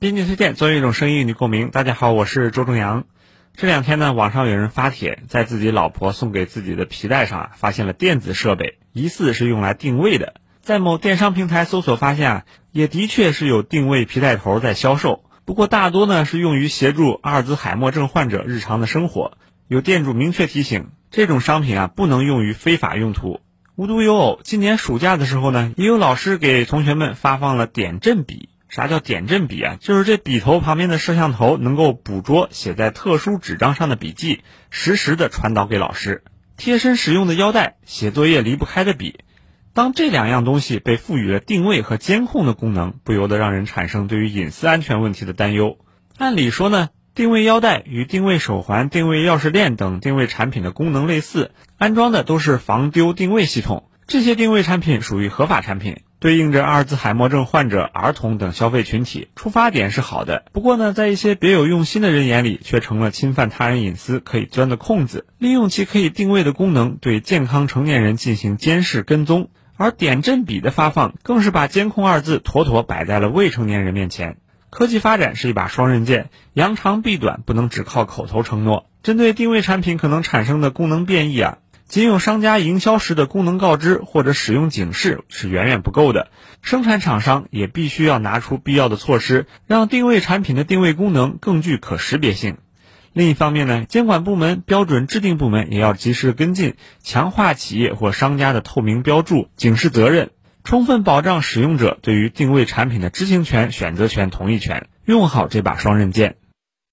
编辑推荐，总有一种声音与你共鸣。大家好，我是周正阳。这两天呢，网上有人发帖，在自己老婆送给自己的皮带上啊，发现了电子设备，疑似是用来定位的。在某电商平台搜索发现啊，也的确是有定位皮带头在销售，不过大多呢是用于协助阿尔兹海默症患者日常的生活。有店主明确提醒，这种商品啊不能用于非法用途。无独有偶，今年暑假的时候呢，也有老师给同学们发放了点阵笔。啥叫点阵笔啊？就是这笔头旁边的摄像头能够捕捉写在特殊纸张上的笔记，实时的传导给老师。贴身使用的腰带，写作业离不开的笔。当这两样东西被赋予了定位和监控的功能，不由得让人产生对于隐私安全问题的担忧。按理说呢，定位腰带与定位手环、定位钥匙链等定位产品的功能类似，安装的都是防丢定位系统。这些定位产品属于合法产品。对应着阿尔兹海默症患者、儿童等消费群体，出发点是好的。不过呢，在一些别有用心的人眼里，却成了侵犯他人隐私可以钻的空子，利用其可以定位的功能，对健康成年人进行监视跟踪。而点阵笔的发放，更是把监控二字妥妥摆在了未成年人面前。科技发展是一把双刃剑，扬长避短，不能只靠口头承诺。针对定位产品可能产生的功能变异啊。仅有商家营销时的功能告知或者使用警示是远远不够的，生产厂商也必须要拿出必要的措施，让定位产品的定位功能更具可识别性。另一方面呢，监管部门、标准制定部门也要及时跟进，强化企业或商家的透明标注、警示责任，充分保障使用者对于定位产品的知情权、选择权、同意权，用好这把双刃剑。